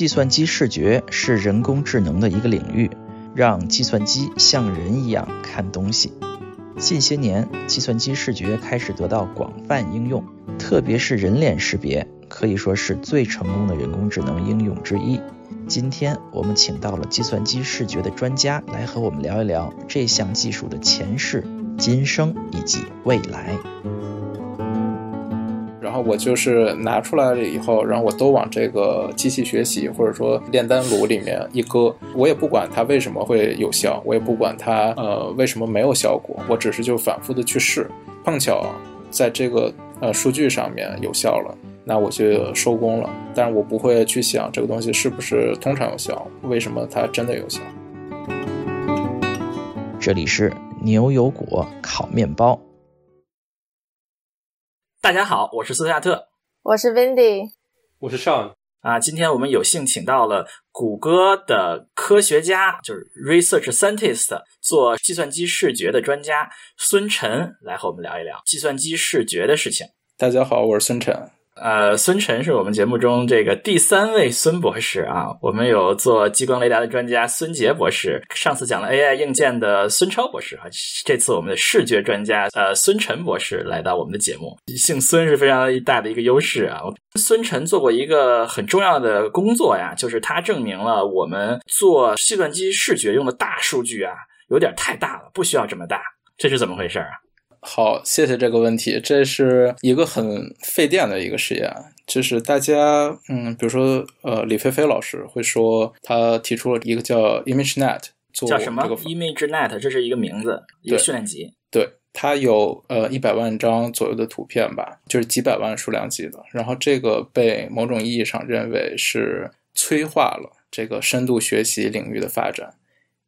计算机视觉是人工智能的一个领域，让计算机像人一样看东西。近些年，计算机视觉开始得到广泛应用，特别是人脸识别，可以说是最成功的人工智能应用之一。今天我们请到了计算机视觉的专家来和我们聊一聊这项技术的前世、今生以及未来。然后我就是拿出来了以后，然后我都往这个机器学习或者说炼丹炉里面一搁，我也不管它为什么会有效，我也不管它呃为什么没有效果，我只是就反复的去试，碰巧在这个呃数据上面有效了，那我就收工了。但是我不会去想这个东西是不是通常有效，为什么它真的有效。这里是牛油果烤面包。大家好，我是斯图亚特，我是 Windy，我是 Sean 啊。今天我们有幸请到了谷歌的科学家，就是 research scientist，做计算机视觉的专家孙晨来和我们聊一聊计算机视觉的事情。大家好，我是孙晨。呃，孙晨是我们节目中这个第三位孙博士啊。我们有做激光雷达的专家孙杰博士，上次讲了 AI 硬件的孙超博士啊。这次我们的视觉专家呃孙晨博士来到我们的节目，姓孙是非常大的一个优势啊。孙晨做过一个很重要的工作呀，就是他证明了我们做计算机视觉用的大数据啊有点太大了，不需要这么大，这是怎么回事啊？好，谢谢这个问题。这是一个很费电的一个实验，就是大家，嗯，比如说，呃，李飞飞老师会说，他提出了一个叫 ImageNet，做叫什么 ImageNet？这是一个名字，一个训练集。对，它有呃一百万张左右的图片吧，就是几百万数量级的。然后这个被某种意义上认为是催化了这个深度学习领域的发展。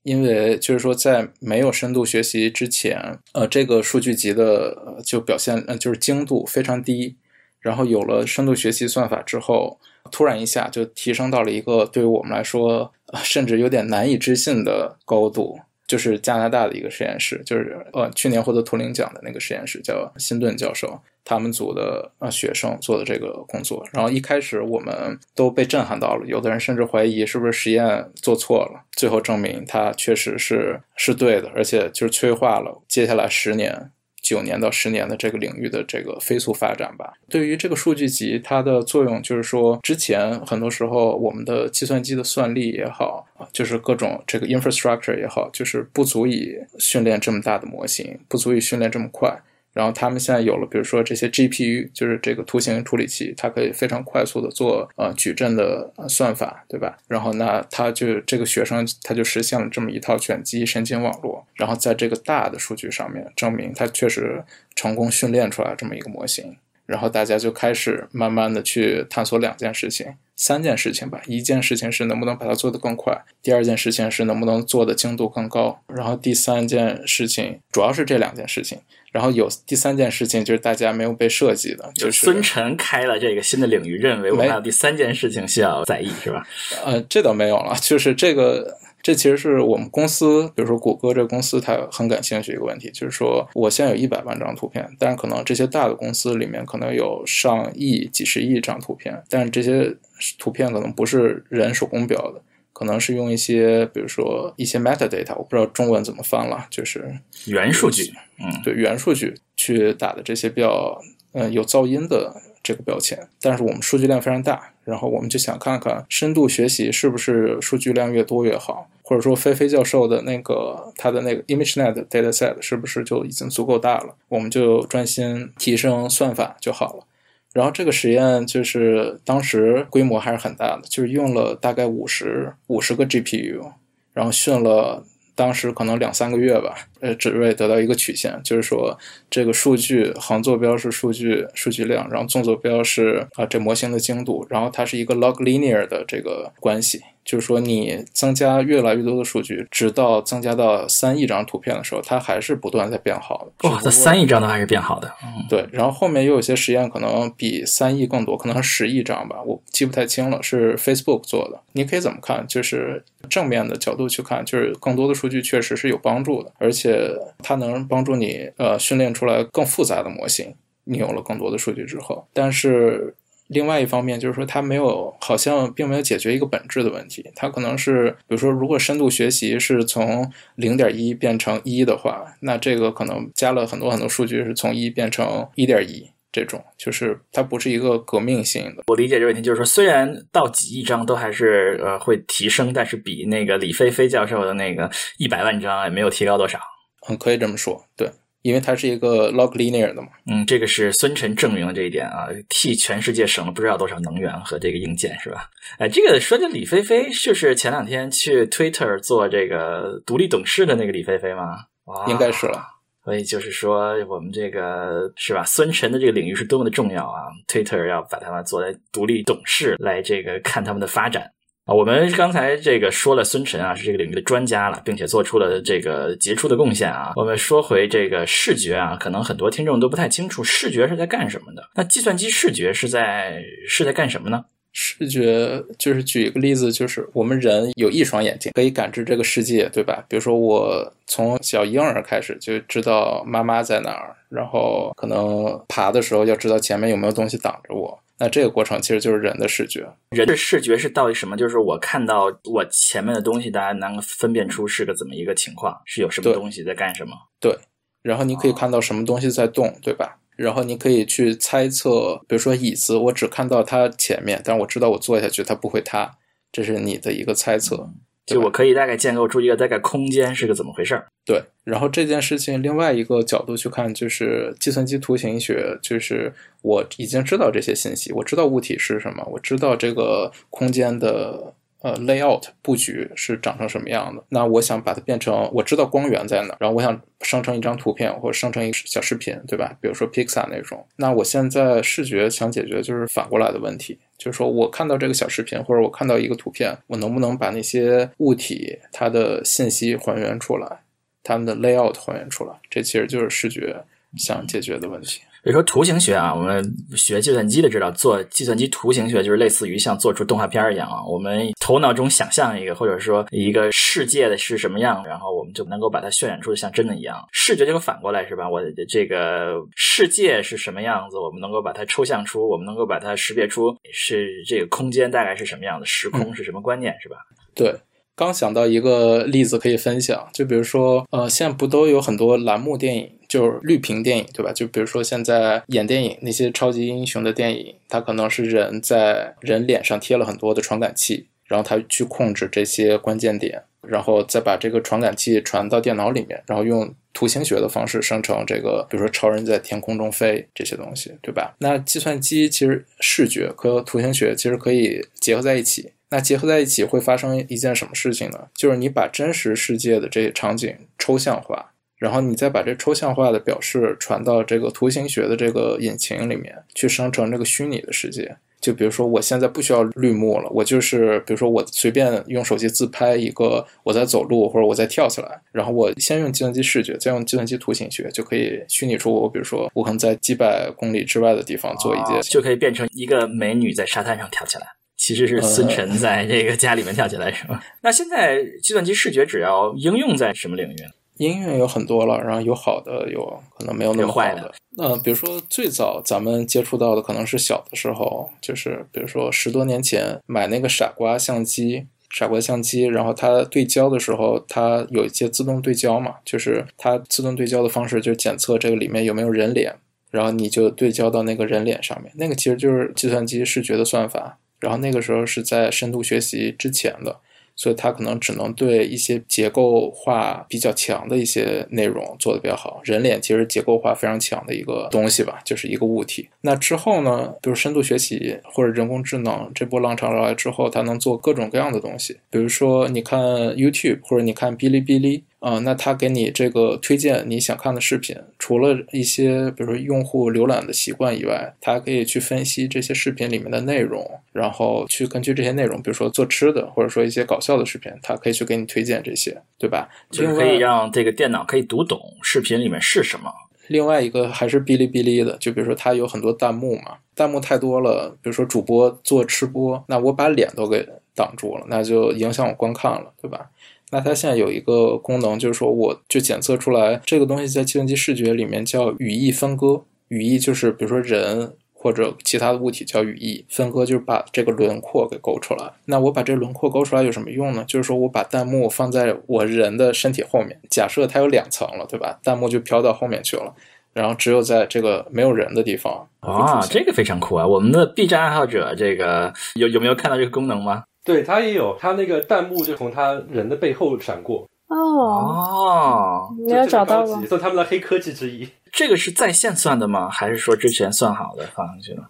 因为就是说，在没有深度学习之前，呃，这个数据集的就表现，呃，就是精度非常低。然后有了深度学习算法之后，突然一下就提升到了一个对于我们来说，甚至有点难以置信的高度。就是加拿大的一个实验室，就是呃，去年获得图灵奖的那个实验室，叫辛顿教授。他们组的呃学生做的这个工作，然后一开始我们都被震撼到了，有的人甚至怀疑是不是实验做错了，最后证明它确实是是对的，而且就是催化了接下来十年、九年到十年的这个领域的这个飞速发展吧。对于这个数据集，它的作用就是说，之前很多时候我们的计算机的算力也好，就是各种这个 infrastructure 也好，就是不足以训练这么大的模型，不足以训练这么快。然后他们现在有了，比如说这些 GPU，就是这个图形处理器，它可以非常快速的做呃矩阵的算法，对吧？然后那他就这个学生他就实现了这么一套卷积神经网络，然后在这个大的数据上面证明他确实成功训练出来这么一个模型。然后大家就开始慢慢的去探索两件事情、三件事情吧。一件事情是能不能把它做得更快，第二件事情是能不能做的精度更高，然后第三件事情主要是这两件事情。然后有第三件事情，就是大家没有被设计的，就是孙晨开了这个新的领域，认为我们还有第三件事情需要在意，是吧？呃，这倒没有了，就是这个，这其实是我们公司，比如说谷歌这个公司，它很感兴趣一个问题，就是说，我现在有一百万张图片，但是可能这些大的公司里面可能有上亿、几十亿张图片，但是这些图片可能不是人手工标的。可能是用一些，比如说一些 metadata，我不知道中文怎么翻了，就是原数据，嗯，对，原数据去打的这些比较，嗯，有噪音的这个标签。但是我们数据量非常大，然后我们就想看看深度学习是不是数据量越多越好，或者说菲菲教授的那个他的那个 ImageNet dataset 是不是就已经足够大了，我们就专心提升算法就好了。然后这个实验就是当时规模还是很大的，就是用了大概五十五十个 GPU，然后训了当时可能两三个月吧，呃，只为得到一个曲线，就是说这个数据横坐标是数据数据量，然后纵坐标是啊这模型的精度，然后它是一个 log linear 的这个关系。就是说，你增加越来越多的数据，直到增加到三亿张图片的时候，它还是不断在变好的。哇，这三亿张都还是变好的。嗯对，然后后面又有些实验可能比三亿更多，可能是十亿张吧，我记不太清了。是 Facebook 做的。你可以怎么看？就是正面的角度去看，就是更多的数据确实是有帮助的，而且呃它能帮助你呃训练出来更复杂的模型。你有了更多的数据之后，但是。另外一方面就是说，它没有好像并没有解决一个本质的问题。它可能是，比如说，如果深度学习是从零点一变成一的话，那这个可能加了很多很多数据，是从一变成一点一。这种就是它不是一个革命性的。我理解这个问题，就是说，虽然到几亿张都还是呃会提升，但是比那个李飞飞教授的那个一百万张也没有提高多少。嗯，可以这么说，对。因为它是一个 log linear 的嘛，嗯，这个是孙晨证明了这一点啊，替全世界省了不知道多少能源和这个硬件，是吧？哎，这个说的李飞飞，就是前两天去 Twitter 做这个独立董事的那个李飞飞吗？哇应该是了。所以就是说，我们这个是吧？孙晨的这个领域是多么的重要啊！Twitter 要把他们做在独立董事来这个看他们的发展。啊，我们刚才这个说了，孙晨啊是这个领域的专家了，并且做出了这个杰出的贡献啊。我们说回这个视觉啊，可能很多听众都不太清楚视觉是在干什么的。那计算机视觉是在是在干什么呢？视觉就是举一个例子，就是我们人有一双眼睛，可以感知这个世界，对吧？比如说我从小婴儿开始就知道妈妈在哪儿，然后可能爬的时候要知道前面有没有东西挡着我。那这个过程其实就是人的视觉，人的视觉是到底什么？就是我看到我前面的东西，大家能分辨出是个怎么一个情况，是有什么东西在干什么？对，然后你可以看到什么东西在动，对吧？然后你可以去猜测，比如说椅子，我只看到它前面，但我知道我坐下去它不会塌，这是你的一个猜测。就我可以大概建构出一个大概空间是个怎么回事儿。对，然后这件事情另外一个角度去看，就是计算机图形学，就是我已经知道这些信息，我知道物体是什么，我知道这个空间的呃 layout 布局是长成什么样的。那我想把它变成，我知道光源在哪，然后我想生成一张图片或者生成一个小视频，对吧？比如说 Pixar 那种。那我现在视觉想解决就是反过来的问题。就是说我看到这个小视频，或者我看到一个图片，我能不能把那些物体它的信息还原出来，它们的 layout 还原出来？这其实就是视觉想解决的问题。比如说图形学啊，我们学计算机的知道，做计算机图形学就是类似于像做出动画片一样啊。我们头脑中想象一个，或者说一个世界的是什么样，然后我们就能够把它渲染出像真的一样。视觉就反过来是吧？我的这个世界是什么样子，我们能够把它抽象出，我们能够把它识别出是这个空间大概是什么样的，时空是什么观念是吧？对。刚想到一个例子可以分享，就比如说，呃，现在不都有很多栏目电影，就是绿屏电影，对吧？就比如说现在演电影那些超级英雄的电影，它可能是人在人脸上贴了很多的传感器，然后它去控制这些关键点，然后再把这个传感器传到电脑里面，然后用图形学的方式生成这个，比如说超人在天空中飞这些东西，对吧？那计算机其实视觉和图形学其实可以结合在一起。那结合在一起会发生一件什么事情呢？就是你把真实世界的这些场景抽象化，然后你再把这抽象化的表示传到这个图形学的这个引擎里面去生成这个虚拟的世界。就比如说，我现在不需要绿幕了，我就是比如说我随便用手机自拍一个我在走路或者我在跳起来，然后我先用计算机视觉，再用计算机图形学就可以虚拟出我，比如说我可能在几百公里之外的地方做一件，就可以变成一个美女在沙滩上跳起来。其实是孙晨在这个家里面跳起来是吗？那现在计算机视觉只要应用在什么领域？应用有很多了，然后有好的，有可能没有那么好的。那，比如说最早咱们接触到的可能是小的时候，就是比如说十多年前买那个傻瓜相机，傻瓜相机，然后它对焦的时候，它有一些自动对焦嘛，就是它自动对焦的方式就是检测这个里面有没有人脸，然后你就对焦到那个人脸上面，那个其实就是计算机视觉的算法。然后那个时候是在深度学习之前的，所以它可能只能对一些结构化比较强的一些内容做的比较好。人脸其实结构化非常强的一个东西吧，就是一个物体。那之后呢，比如深度学习或者人工智能这波浪潮来之后，它能做各种各样的东西。比如说你看 YouTube 或者你看哔哩哔哩。啊，那他给你这个推荐你想看的视频，除了一些比如说用户浏览的习惯以外，他还可以去分析这些视频里面的内容，然后去根据这些内容，比如说做吃的，或者说一些搞笑的视频，他可以去给你推荐这些，对吧？就可以让这个电脑可以读懂视频里面是什么。另外一个还是哔哩哔哩的，就比如说它有很多弹幕嘛，弹幕太多了，比如说主播做吃播，那我把脸都给挡住了，那就影响我观看了，对吧？那它现在有一个功能，就是说我就检测出来这个东西在计算机视觉里面叫语义分割。语义就是比如说人或者其他的物体叫语义。分割就是把这个轮廓给勾出来。那我把这轮廓勾出来有什么用呢？就是说我把弹幕放在我人的身体后面，假设它有两层了，对吧？弹幕就飘到后面去了，然后只有在这个没有人的地方啊，这个非常酷啊！我们的 B 站爱好者这个有有没有看到这个功能吗？对他也有，他那个弹幕就从他人的背后闪过。哦哦，没有找到吗？算他们的黑科技之一。这个是在线算的吗？还是说之前算好的放上去的？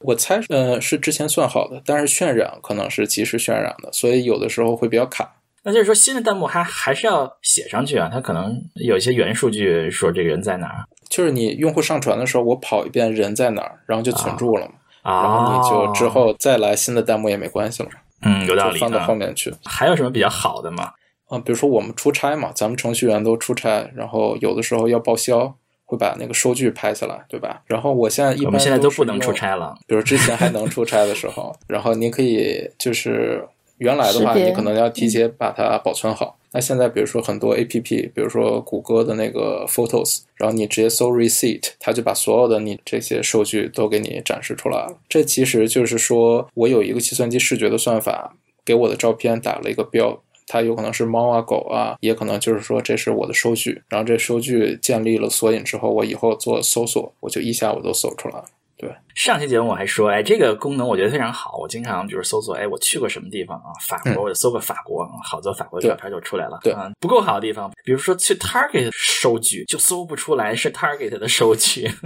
我猜，呃，是之前算好的，但是渲染可能是及时渲染的，所以有的时候会比较卡。那就是说，新的弹幕还还是要写上去啊？它可能有一些原数据说这个人在哪儿。就是你用户上传的时候，我跑一遍人在哪儿，然后就存住了嘛。啊，然后你就之后再来新的弹幕也没关系了。嗯，有道理。放到后面去。还有什么比较好的吗？啊，比如说我们出差嘛，咱们程序员都出差，然后有的时候要报销，会把那个收据拍下来，对吧？然后我现在一般我们现在都不能出差了。比如之前还能出差的时候，然后您可以就是原来的话，你可能要提前把它保存好。那现在比如说很多 A P P，比如说谷歌的那个 Photos，然后你直接搜 Receipt，它就把所有的你这些数据都给你展示出来了。这其实就是说我有一个计算机视觉的算法，给我的照片打了一个标。它有可能是猫啊狗啊，也可能就是说这是我的收据，然后这收据建立了索引之后，我以后做搜索，我就一下我都搜出来了。对，上期节目我还说，哎，这个功能我觉得非常好，我经常就是搜索，哎，我去过什么地方啊？法国，我就搜个法国，好多法国照片就出来了。对，不够好的地方，比如说去 Target 收据，就搜不出来是 Target 的收据。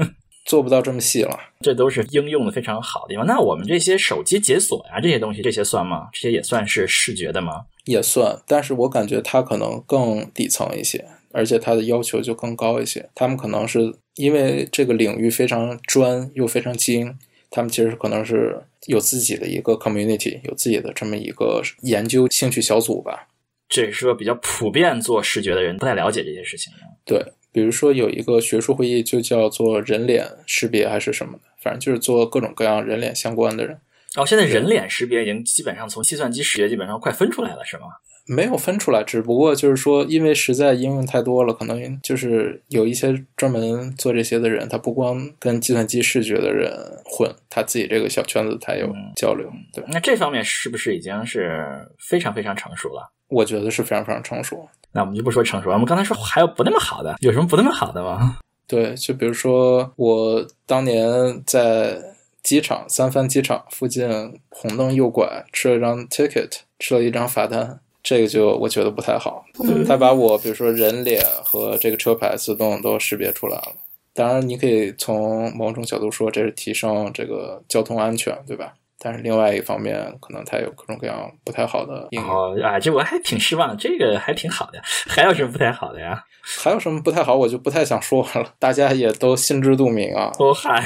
做不到这么细了，这都是应用的非常好的地方。那我们这些手机解锁呀，这些东西，这些算吗？这些也算是视觉的吗？也算，但是我感觉它可能更底层一些，而且它的要求就更高一些。他们可能是因为这个领域非常专又非常精，他们其实可能是有自己的一个 community，有自己的这么一个研究兴趣小组吧。这是个比较普遍做视觉的人不太了解这些事情。对。比如说有一个学术会议就叫做人脸识别还是什么的，反正就是做各种各样人脸相关的人。哦，现在人脸识别已经基本上从计算机识别基本上快分出来了，是吗？没有分出来，只不过就是说，因为实在应用太多了，可能就是有一些专门做这些的人，他不光跟计算机视觉的人混，他自己这个小圈子他有交流。对，那这方面是不是已经是非常非常成熟了？我觉得是非常非常成熟。那我们就不说成熟，我们刚才说还有不那么好的，有什么不那么好的吗？对，就比如说我当年在机场三藩机场附近红灯右拐，吃了一张 ticket，吃了一张罚单，这个就我觉得不太好。他把我比如说人脸和这个车牌自动都识别出来了。当然，你可以从某种角度说，这是提升这个交通安全，对吧？但是另外一方面，可能它有各种各样不太好的应用。哦啊，这我还挺失望，这个还挺好的。还有什么不太好的呀？还有什么不太好，我就不太想说了，大家也都心知肚明啊。哦嗨，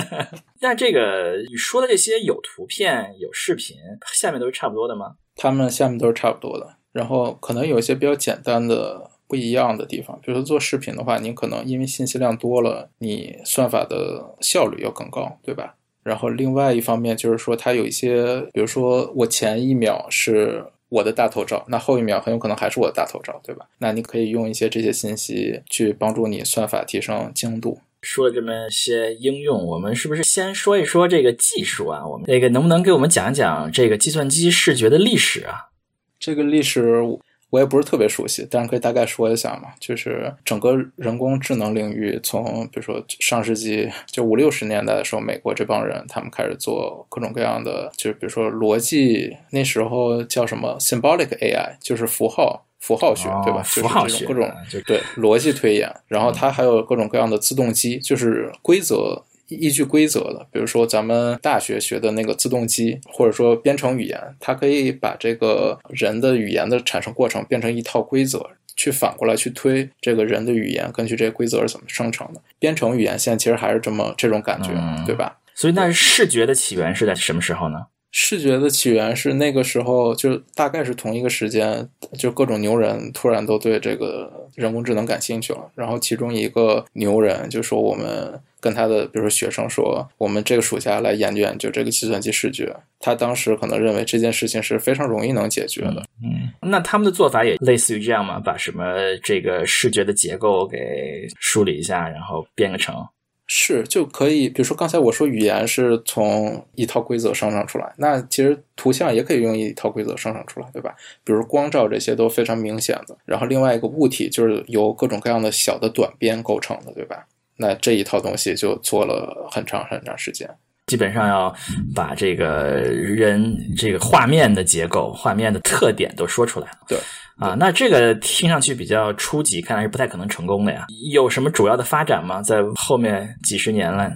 那这个你说的这些有图片有视频，下面都是差不多的吗？他们下面都是差不多的，然后可能有一些比较简单的不一样的地方，比如说做视频的话，你可能因为信息量多了，你算法的效率要更高，对吧？然后另外一方面就是说，它有一些，比如说我前一秒是我的大头照，那后一秒很有可能还是我的大头照，对吧？那你可以用一些这些信息去帮助你算法提升精度。说了这么些应用，我们是不是先说一说这个技术啊？我们那个能不能给我们讲讲这个计算机视觉的历史啊？这个历史。我也不是特别熟悉，但是可以大概说一下嘛。就是整个人工智能领域，从比如说上世纪就五六十年代的时候，美国这帮人他们开始做各种各样的，就是比如说逻辑，那时候叫什么 symbolic AI，就是符号符号学，对吧？符号学各种对逻辑推演。然后它还有各种各样的自动机，就是规则。依据规则的，比如说咱们大学学的那个自动机，或者说编程语言，它可以把这个人的语言的产生过程变成一套规则，去反过来去推这个人的语言，根据这些规则是怎么生成的。编程语言现在其实还是这么这种感觉，对吧？所以那视觉的起源是在什么时候呢？视觉的起源是那个时候，就大概是同一个时间，就各种牛人突然都对这个人工智能感兴趣了。然后其中一个牛人就说：“我们跟他的，比如说学生说，我们这个暑假来研究研究这个计算机视觉。”他当时可能认为这件事情是非常容易能解决的。嗯，那他们的做法也类似于这样吗？把什么这个视觉的结构给梳理一下，然后编个程。是就可以，比如说刚才我说语言是从一套规则生成出来，那其实图像也可以用一套规则生成出来，对吧？比如光照这些都非常明显的。然后另外一个物体就是由各种各样的小的短边构成的，对吧？那这一套东西就做了很长很长时间。基本上要把这个人这个画面的结构、画面的特点都说出来了。对。啊，那这个听上去比较初级，看来是不太可能成功的呀。有什么主要的发展吗？在后面几十年来，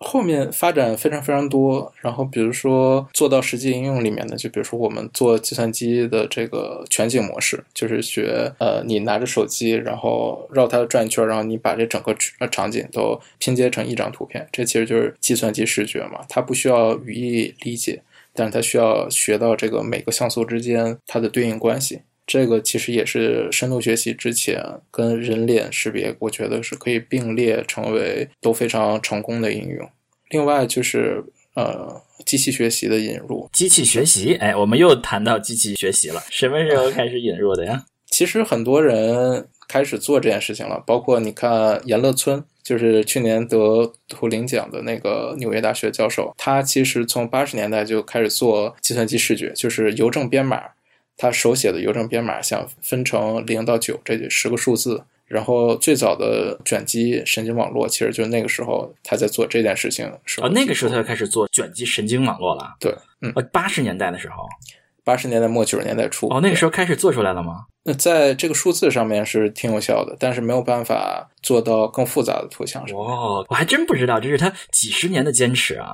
后面发展非常非常多。然后比如说做到实际应用里面的，就比如说我们做计算机的这个全景模式，就是学呃，你拿着手机，然后绕它转一圈，然后你把这整个场景都拼接成一张图片。这其实就是计算机视觉嘛，它不需要语义理解，但是它需要学到这个每个像素之间它的对应关系。这个其实也是深度学习之前跟人脸识别，我觉得是可以并列成为都非常成功的应用。另外就是呃，机器学习的引入。机器学习，哎，我们又谈到机器学习了。什么时候开始引入的呀？其实很多人开始做这件事情了，包括你看严乐村，就是去年得图灵奖的那个纽约大学教授，他其实从八十年代就开始做计算机视觉，就是邮政编码。他手写的邮政编码想分成零到九这十个数字，然后最早的卷积神经网络其实就那个时候他在做这件事情。哦，那个时候他就开始做卷积神经网络了。对，嗯，八十年代的时候，八十年代末九十年代初。哦，那个时候开始做出来了吗？那在这个数字上面是挺有效的，但是没有办法做到更复杂的图像上。哦，我还真不知道，这是他几十年的坚持啊。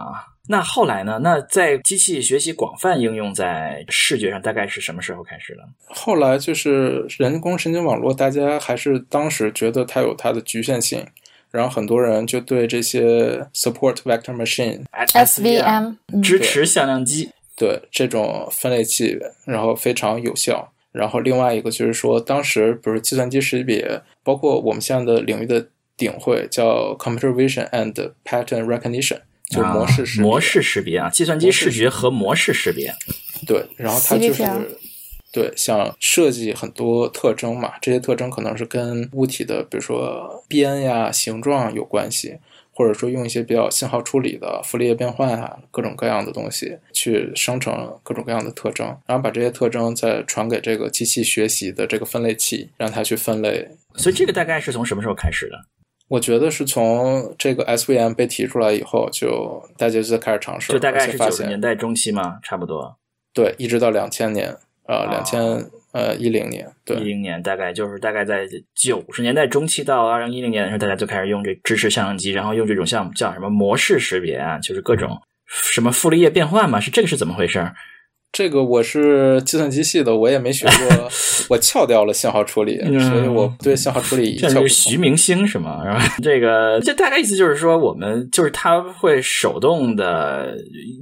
那后来呢？那在机器学习广泛应用在视觉上，大概是什么时候开始的？后来就是人工神经网络，大家还是当时觉得它有它的局限性，然后很多人就对这些 support vector machine SVM 支持向量机，对这种分类器，然后非常有效。然后另外一个就是说，当时比如计算机识别，包括我们现在的领域的顶会叫 computer vision and pattern recognition。就模式识模式识别啊，计算机视觉和模式识别，对，然后它就是对，像设计很多特征嘛，这些特征可能是跟物体的，比如说边呀、形状有关系，或者说用一些比较信号处理的傅立叶变换啊，各种各样的东西去生成各种各样的特征，然后把这些特征再传给这个机器学习的这个分类器，让它去分类。所以这个大概是从什么时候开始的？我觉得是从这个 SVM 被提出来以后，就大家就在开始尝试，就大概是九十年代中期嘛，差不多。对，一直到两千年，呃，两千呃一零年，对，一零年大概就是大概在九十年代中期到二零一零年的时候，大家就开始用这支持相机，然后用这种像叫什么模式识别啊，就是各种什么傅立叶变换嘛，是这个是怎么回事？这个我是计算机系的，我也没学过，我翘掉了信号处理，所以我对信号处理这是徐明星是吗？然后这个这大概意思就是说，我们就是他会手动的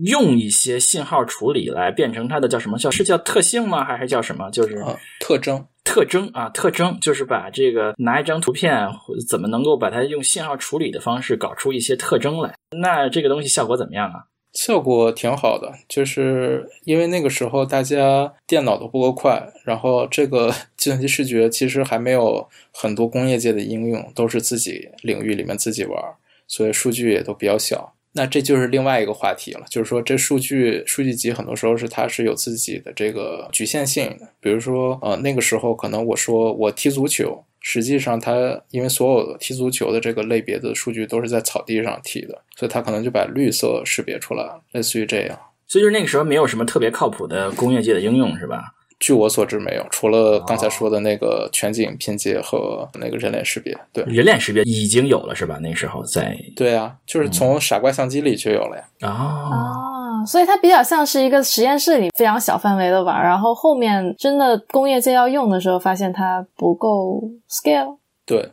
用一些信号处理来变成它的叫什么叫是叫特性吗？还是叫什么？就是特征特征啊特征，就是把这个拿一张图片怎么能够把它用信号处理的方式搞出一些特征来？那这个东西效果怎么样啊？效果挺好的，就是因为那个时候大家电脑都不够快，然后这个 计算机视觉其实还没有很多工业界的应用，都是自己领域里面自己玩，所以数据也都比较小。那这就是另外一个话题了，就是说这数据数据集很多时候是它是有自己的这个局限性的，比如说呃那个时候可能我说我踢足球。实际上，它因为所有的踢足球的这个类别的数据都是在草地上踢的，所以它可能就把绿色识别出来了，类似于这样。所以就是那个时候没有什么特别靠谱的工业界的应用，是吧？据我所知，没有，除了刚才说的那个全景拼接和那个人脸识别。对，人脸识别已经有了，是吧？那时候在对啊，就是从傻瓜相机里就有了呀。哦。所以它比较像是一个实验室里非常小范围的玩，然后后面真的工业界要用的时候，发现它不够 scale。对，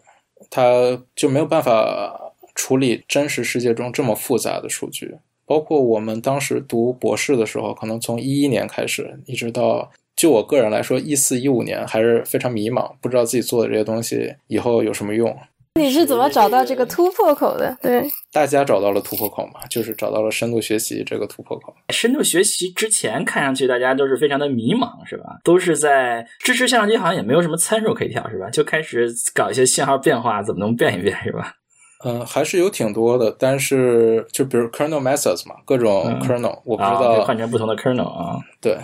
它就没有办法处理真实世界中这么复杂的数据。包括我们当时读博士的时候，可能从一一年开始，一直到就我个人来说，一四一五年还是非常迷茫，不知道自己做的这些东西以后有什么用。你是怎么找到这个突破口的？对，大家找到了突破口嘛，就是找到了深度学习这个突破口。深度学习之前看上去大家都是非常的迷茫，是吧？都是在支持相机，好像也没有什么参数可以调，是吧？就开始搞一些信号变化，怎么能变一变，是吧？嗯，还是有挺多的，但是就比如 kernel methods 嘛，各种嗯 kernel，、我不知啊，道。换成不同的 kernel 啊。对，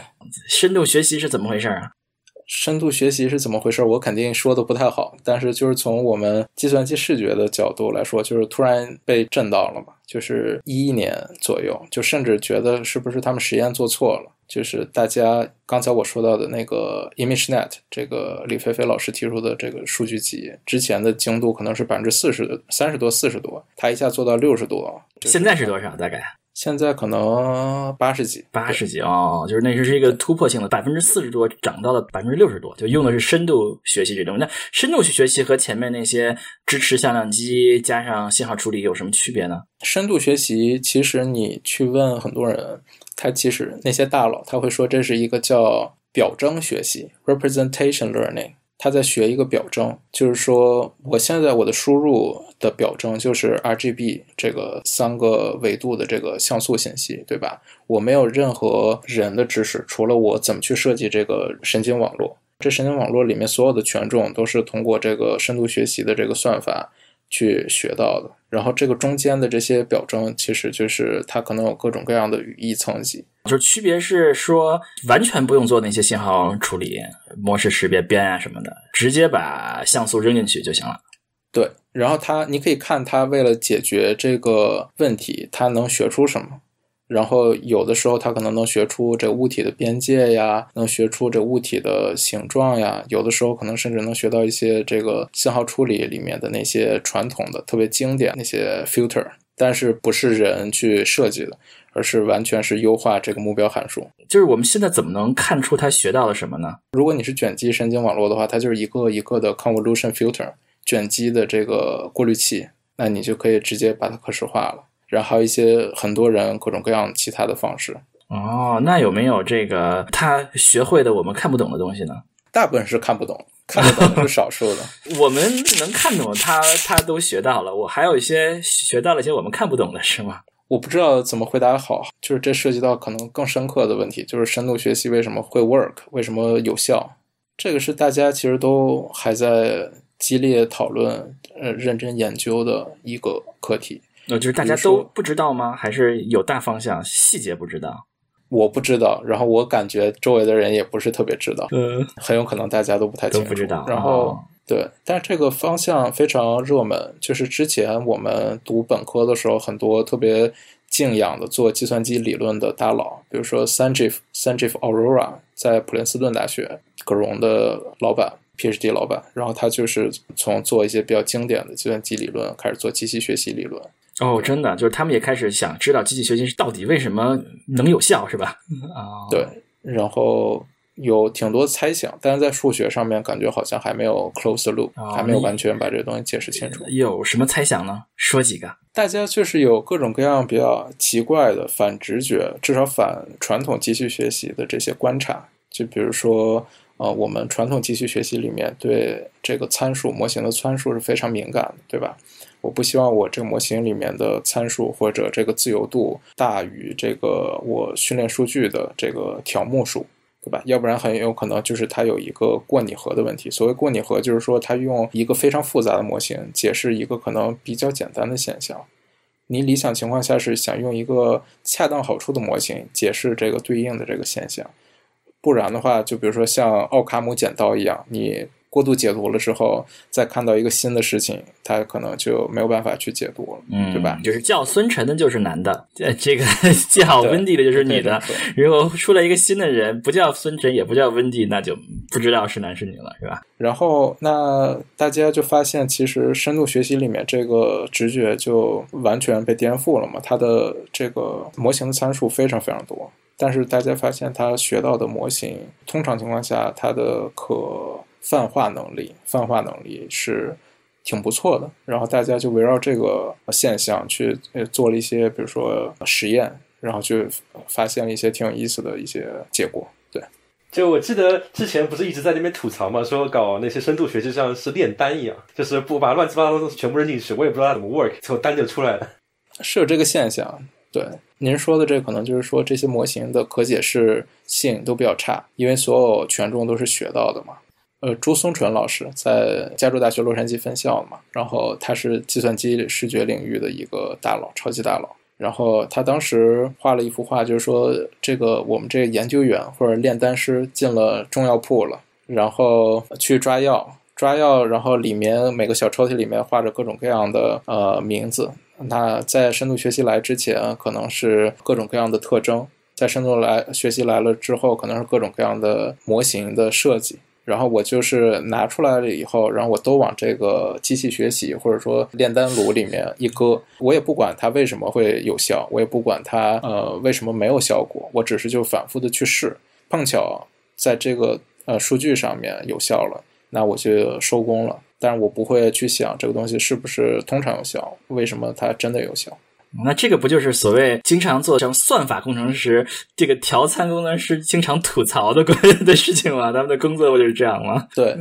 深度学习是怎么回事啊？深度学习是怎么回事？我肯定说的不太好，但是就是从我们计算机视觉的角度来说，就是突然被震到了嘛，就是一一年左右，就甚至觉得是不是他们实验做错了？就是大家刚才我说到的那个 ImageNet，这个李飞飞老师提出的这个数据集，之前的精度可能是百分之四十、三十多、四十多，他一下做到六十多，现在是多少？大概现在可能八十几，八十几哦，就是那是一个突破性的，百分之四十多涨到了百分之六十多，就用的是深度学习这种。那深度学习和前面那些支持向量机加上信号处理有什么区别呢？深度学习，其实你去问很多人，他其实那些大佬他会说这是一个叫表征学习 （representation learning），他在学一个表征，就是说我现在我的输入的表征就是 RGB 这个三个维度的这个像素信息，对吧？我没有任何人的知识，除了我怎么去设计这个神经网络。这神经网络里面所有的权重都是通过这个深度学习的这个算法去学到的。然后这个中间的这些表征，其实就是它可能有各种各样的语义层级。就是区别是说，完全不用做那些信号处理、模式识别、编啊什么的，直接把像素扔进去就行了。对，然后它你可以看它为了解决这个问题，它能学出什么。然后有的时候它可能能学出这物体的边界呀，能学出这物体的形状呀，有的时候可能甚至能学到一些这个信号处理里面的那些传统的特别经典那些 filter，但是不是人去设计的，而是完全是优化这个目标函数。就是我们现在怎么能看出他学到了什么呢？如果你是卷积神经网络的话，它就是一个一个的 convolution filter 卷积的这个过滤器，那你就可以直接把它可视化了。然后还有一些很多人各种各样其他的方式，哦，那有没有这个他学会的我们看不懂的东西呢？大部分是看不懂，看得懂的是少数的。我们能看懂他，他都学到了。我还有一些学到了一些我们看不懂的，是吗？我不知道怎么回答好，就是这涉及到可能更深刻的问题，就是深度学习为什么会 work，为什么有效？这个是大家其实都还在激烈讨论、呃认真研究的一个课题。呃，就是大家都不知道吗？还是有大方向，细节不知道？我不知道，然后我感觉周围的人也不是特别知道，嗯，很有可能大家都不太清楚。不知道。然后、哦、对，但这个方向非常热门，就是之前我们读本科的时候，很多特别敬仰的做计算机理论的大佬，比如说 Sanjeev Sanjeev Arora，在普林斯顿大学葛荣的老板。PhD 老板，然后他就是从做一些比较经典的计算机理论开始做机器学习理论。哦，真的，就是他们也开始想知道机器学习到底为什么能有效，是吧？啊、哦，对，然后有挺多猜想，但是在数学上面感觉好像还没有 close the loop，、哦、还没有完全把这个东西解释清楚。有什么猜想呢？说几个。大家确实有各种各样比较奇怪的反直觉，至少反传统机器学习的这些观察，就比如说。呃，我们传统机器学习里面对这个参数模型的参数是非常敏感的，对吧？我不希望我这个模型里面的参数或者这个自由度大于这个我训练数据的这个条目数，对吧？要不然很有可能就是它有一个过拟合的问题。所谓过拟合，就是说它用一个非常复杂的模型解释一个可能比较简单的现象。你理想情况下是想用一个恰当好处的模型解释这个对应的这个现象。不然的话，就比如说像奥卡姆剪刀一样，你过度解读了之后，再看到一个新的事情，他可能就没有办法去解读了，嗯，对吧？就是叫孙晨的就是男的，这这个 叫温蒂的就是女的。如果出来一个新的人，不叫孙晨，也不叫温蒂，那就不知道是男是女了，是吧？然后，那大家就发现，其实深度学习里面这个直觉就完全被颠覆了嘛，它的这个模型的参数非常非常多。但是大家发现，他学到的模型，通常情况下，它的可泛化能力、泛化能力是挺不错的。然后大家就围绕这个现象去做了一些，比如说实验，然后就发现了一些挺有意思的一些结果。对，就我记得之前不是一直在那边吐槽嘛，说搞那些深度学习像是炼丹一样，就是不把乱七八糟的东西全部扔进去，我也不知道它怎么 work，最后丹就出来了。是有这个现象。对，您说的这可能就是说这些模型的可解释性都比较差，因为所有权重都是学到的嘛。呃，朱松纯老师在加州大学洛杉矶分校嘛，然后他是计算机视觉领域的一个大佬，超级大佬。然后他当时画了一幅画，就是说这个我们这个研究员或者炼丹师进了中药铺了，然后去抓药，抓药，然后里面每个小抽屉里面画着各种各样的呃名字。那在深度学习来之前，可能是各种各样的特征；在深度来学习来了之后，可能是各种各样的模型的设计。然后我就是拿出来了以后，然后我都往这个机器学习或者说炼丹炉里面一搁，我也不管它为什么会有效，我也不管它呃为什么没有效果，我只是就反复的去试，碰巧在这个呃数据上面有效了，那我就收工了。但是我不会去想这个东西是不是通常有效，为什么它真的有效。那这个不就是所谓经常做成算法工程师、这个调参工程师经常吐槽的关的事情吗？他们的工作不就是这样吗？对，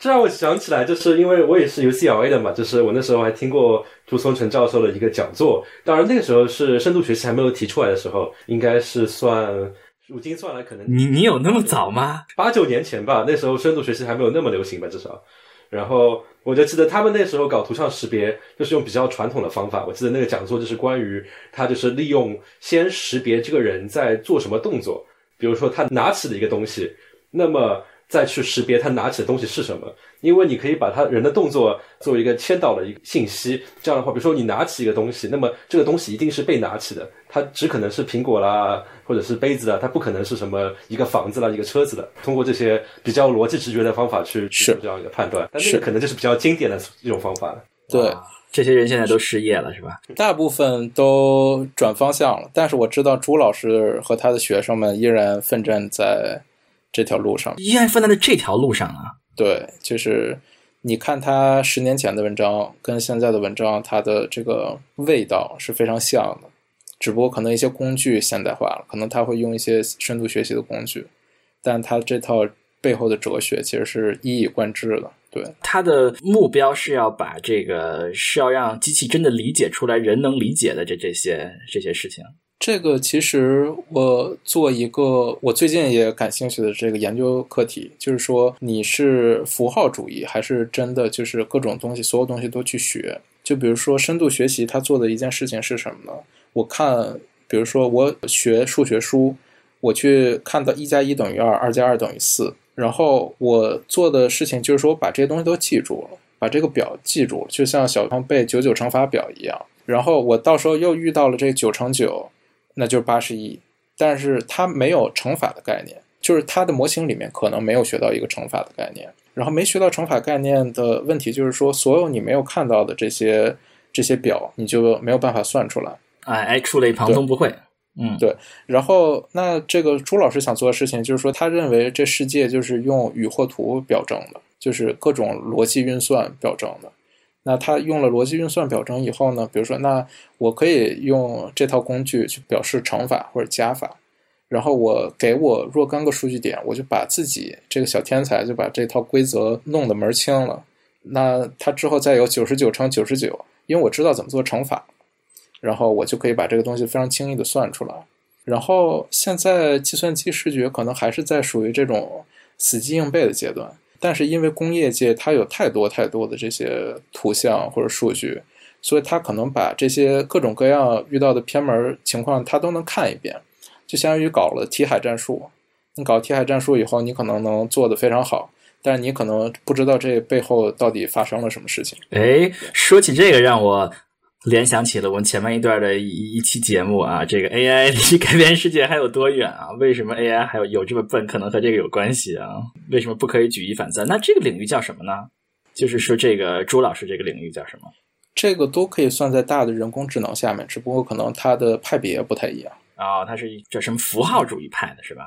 这让我想起来，就是因为我也是 UCLA 的嘛，就是我那时候还听过朱松成教授的一个讲座。当然那个时候是深度学习还没有提出来的时候，应该是算如今算来可能你你有那么早吗？八九年前吧，那时候深度学习还没有那么流行吧，至少。然后我就记得他们那时候搞图像识别，就是用比较传统的方法。我记得那个讲座就是关于他就是利用先识别这个人在做什么动作，比如说他拿起了一个东西，那么再去识别他拿起的东西是什么。因为你可以把他人的动作作为一个签到的一个信息，这样的话，比如说你拿起一个东西，那么这个东西一定是被拿起的，它只可能是苹果啦，或者是杯子啦，它不可能是什么一个房子啦、一个车子的。通过这些比较逻辑直觉的方法去做这样一个判断，但那个可能就是比较经典的一种方法了。对，这些人现在都失业了，是吧？大部分都转方向了，但是我知道朱老师和他的学生们依然奋战在这条路上，依然奋战在这条路上啊。对，就是你看他十年前的文章跟现在的文章，它的这个味道是非常像的，只不过可能一些工具现代化了，可能他会用一些深度学习的工具，但他这套背后的哲学其实是一以贯之的。对，他的目标是要把这个是要让机器真的理解出来人能理解的这这些这些事情。这个其实我做一个我最近也感兴趣的这个研究课题，就是说你是符号主义，还是真的就是各种东西，所有东西都去学？就比如说深度学习，他做的一件事情是什么呢？我看，比如说我学数学书，我去看到一加一等于二，二加二等于四，然后我做的事情就是说我把这些东西都记住了，把这个表记住了，就像小朋友背九九乘法表一样。然后我到时候又遇到了这九乘九。那就是八十一，但是它没有乘法的概念，就是它的模型里面可能没有学到一个乘法的概念，然后没学到乘法概念的问题就是说，所有你没有看到的这些这些表，你就没有办法算出来。哎哎，触类旁通不会，嗯，对。然后那这个朱老师想做的事情就是说，他认为这世界就是用语或图表征的，就是各种逻辑运算表征的。那他用了逻辑运算表征以后呢？比如说，那我可以用这套工具去表示乘法或者加法，然后我给我若干个数据点，我就把自己这个小天才就把这套规则弄得门清了。那他之后再有九十九乘九十九，因为我知道怎么做乘法，然后我就可以把这个东西非常轻易的算出来。然后现在计算机视觉可能还是在属于这种死记硬背的阶段。但是因为工业界它有太多太多的这些图像或者数据，所以它可能把这些各种各样遇到的偏门情况，它都能看一遍，就相当于搞了题海战术。你搞题海战术以后，你可能能做得非常好，但是你可能不知道这背后到底发生了什么事情。哎，说起这个，让我。联想起了我们前面一段的一一期节目啊，这个 AI 离改变世界还有多远啊？为什么 AI 还有有这么笨？可能和这个有关系啊？为什么不可以举一反三？那这个领域叫什么呢？就是说，这个朱老师这个领域叫什么？这个都可以算在大的人工智能下面，只不过可能它的派别不太一样啊。它是叫什么符号主义派的是吧？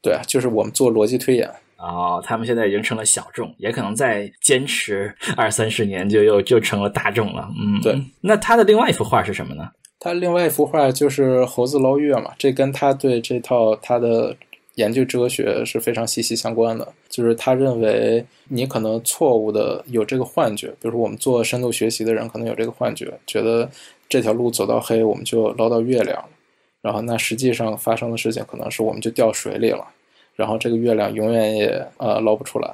对，就是我们做逻辑推演。哦，他们现在已经成了小众，也可能再坚持 二三十年就又就成了大众了。嗯，对。那他的另外一幅画是什么呢？他另外一幅画就是猴子捞月嘛，这跟他对这套他的研究哲学是非常息息相关的。就是他认为你可能错误的有这个幻觉，比如说我们做深度学习的人可能有这个幻觉，觉得这条路走到黑我们就捞到月亮，然后那实际上发生的事情可能是我们就掉水里了。然后这个月亮永远也呃捞不出来，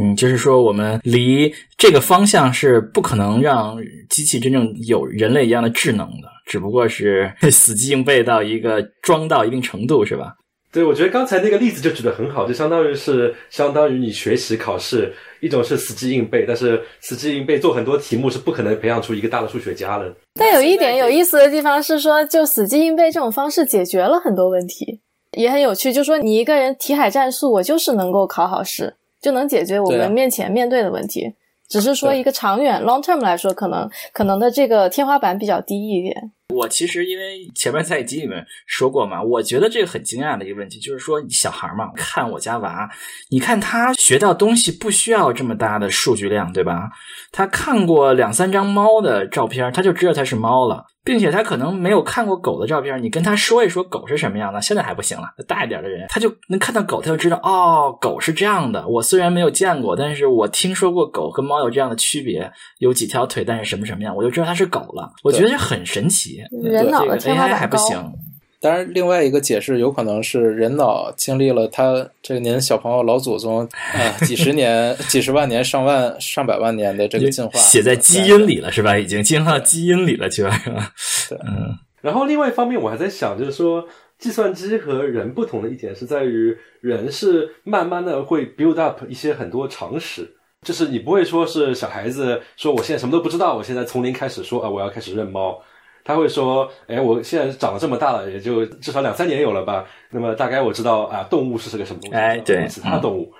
嗯，就是说我们离这个方向是不可能让机器真正有人类一样的智能的，只不过是 死记硬背到一个装到一定程度，是吧？对，我觉得刚才那个例子就举得很好，就相当于是相当于你学习考试，一种是死记硬背，但是死记硬背做很多题目是不可能培养出一个大的数学家的。但有一点有意思的地方是说，就死记硬背这种方式解决了很多问题，也很有趣。就说你一个人题海战术，我就是能够考好试，就能解决我们面前面对的问题。只是说一个长远 long term 来说，可能可能的这个天花板比较低一点。我其实因为前面在集里面说过嘛，我觉得这个很惊讶的一个问题，就是说小孩嘛，看我家娃，你看他学到东西不需要这么大的数据量，对吧？他看过两三张猫的照片，他就知道它是猫了，并且他可能没有看过狗的照片，你跟他说一说狗是什么样的，现在还不行了，大一点的人他就能看到狗，他就知道哦，狗是这样的。我虽然没有见过，但是我听说过狗跟猫有这样的区别，有几条腿，但是什么什么样，我就知道它是狗了。我觉得这很神奇。人脑的 AI 还板高。不行，当然，另外一个解释有可能是人脑经历了他这个您小朋友老祖宗啊、几十年、几十万年、上万、上百万年的这个进化，写在基因里了是吧？已经进化到基因里了，去了是吧？对嗯，然后另外一方面，我还在想，就是说，计算机和人不同的一点是在于，人是慢慢的会 build up 一些很多常识，就是你不会说是小孩子说我现在什么都不知道，我现在从零开始说啊，我要开始认猫。他会说，哎，我现在长得这么大了，也就至少两三年有了吧。那么大概我知道啊，动物是个什么东西，哎对其他动物。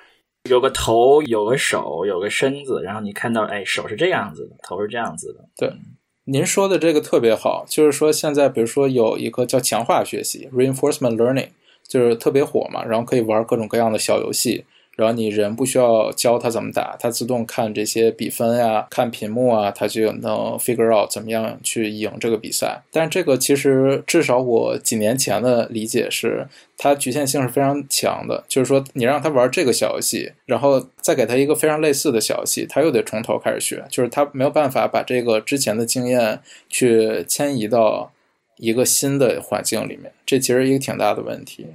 有个头，有个手，有个身子，然后你看到，哎，手是这样子的，头是这样子的。对您说的这个特别好，就是说现在比如说有一个叫强化学习 （reinforcement learning），就是特别火嘛，然后可以玩各种各样的小游戏，然后你人不需要教它怎么打，它自动看这些比分呀、看屏幕啊，它就能 figure out 怎么样去赢这个比赛。但这个其实至少我几年前的理解是，它局限性是非常强的，就是说你让他玩这个小游戏，然后再给他一个非常类似的小游戏，他又得从头开始学，就是他没有办法把这个之前的经验去迁移到一个新的环境里面，这其实一个挺大的问题。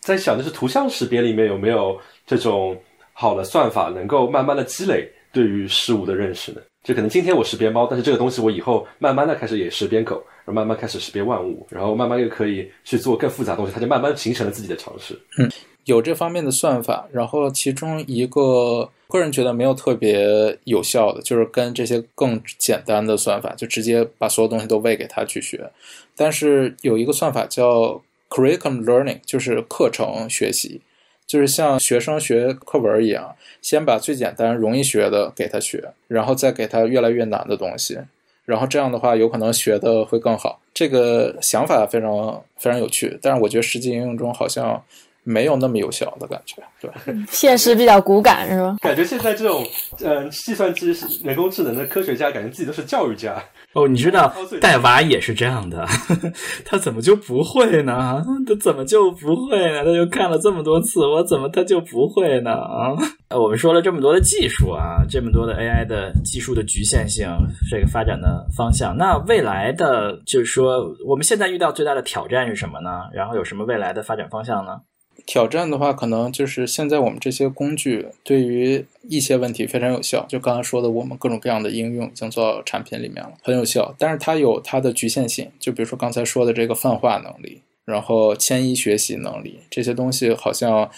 在想，的是图像识别里面有没有这种好的算法，能够慢慢的积累对于事物的认识呢？就可能今天我识别猫，但是这个东西我以后慢慢的开始也识别狗，然后慢慢开始识别万物，然后慢慢又可以去做更复杂的东西，它就慢慢形成了自己的常识。有这方面的算法，然后其中一个个人觉得没有特别有效的，就是跟这些更简单的算法，就直接把所有东西都喂给他去学。但是有一个算法叫 curriculum learning，就是课程学习，就是像学生学课文一样，先把最简单容易学的给他学，然后再给他越来越难的东西。然后这样的话，有可能学的会更好。这个想法非常非常有趣，但是我觉得实际应用中好像没有那么有效的感觉。对，现实比较骨感是吧？感觉现在这种嗯、呃计算机、人工智能的科学家，感觉自己都是教育家。哦，你知道带娃也是这样的，他怎么就不会呢？他怎么就不会呢？他就看了这么多次，我怎么他就不会呢？啊，呃我们说了这么多的技术啊，这么多的 AI 的技术的局限性，这个发展的方向，那未来的就是说，我们现在遇到最大的挑战是什么呢？然后有什么未来的发展方向呢？挑战的话，可能就是现在我们这些工具对于一些问题非常有效，就刚才说的，我们各种各样的应用已经做到产品里面了，很有效。但是它有它的局限性，就比如说刚才说的这个泛化能力，然后迁移学习能力这些东西，好像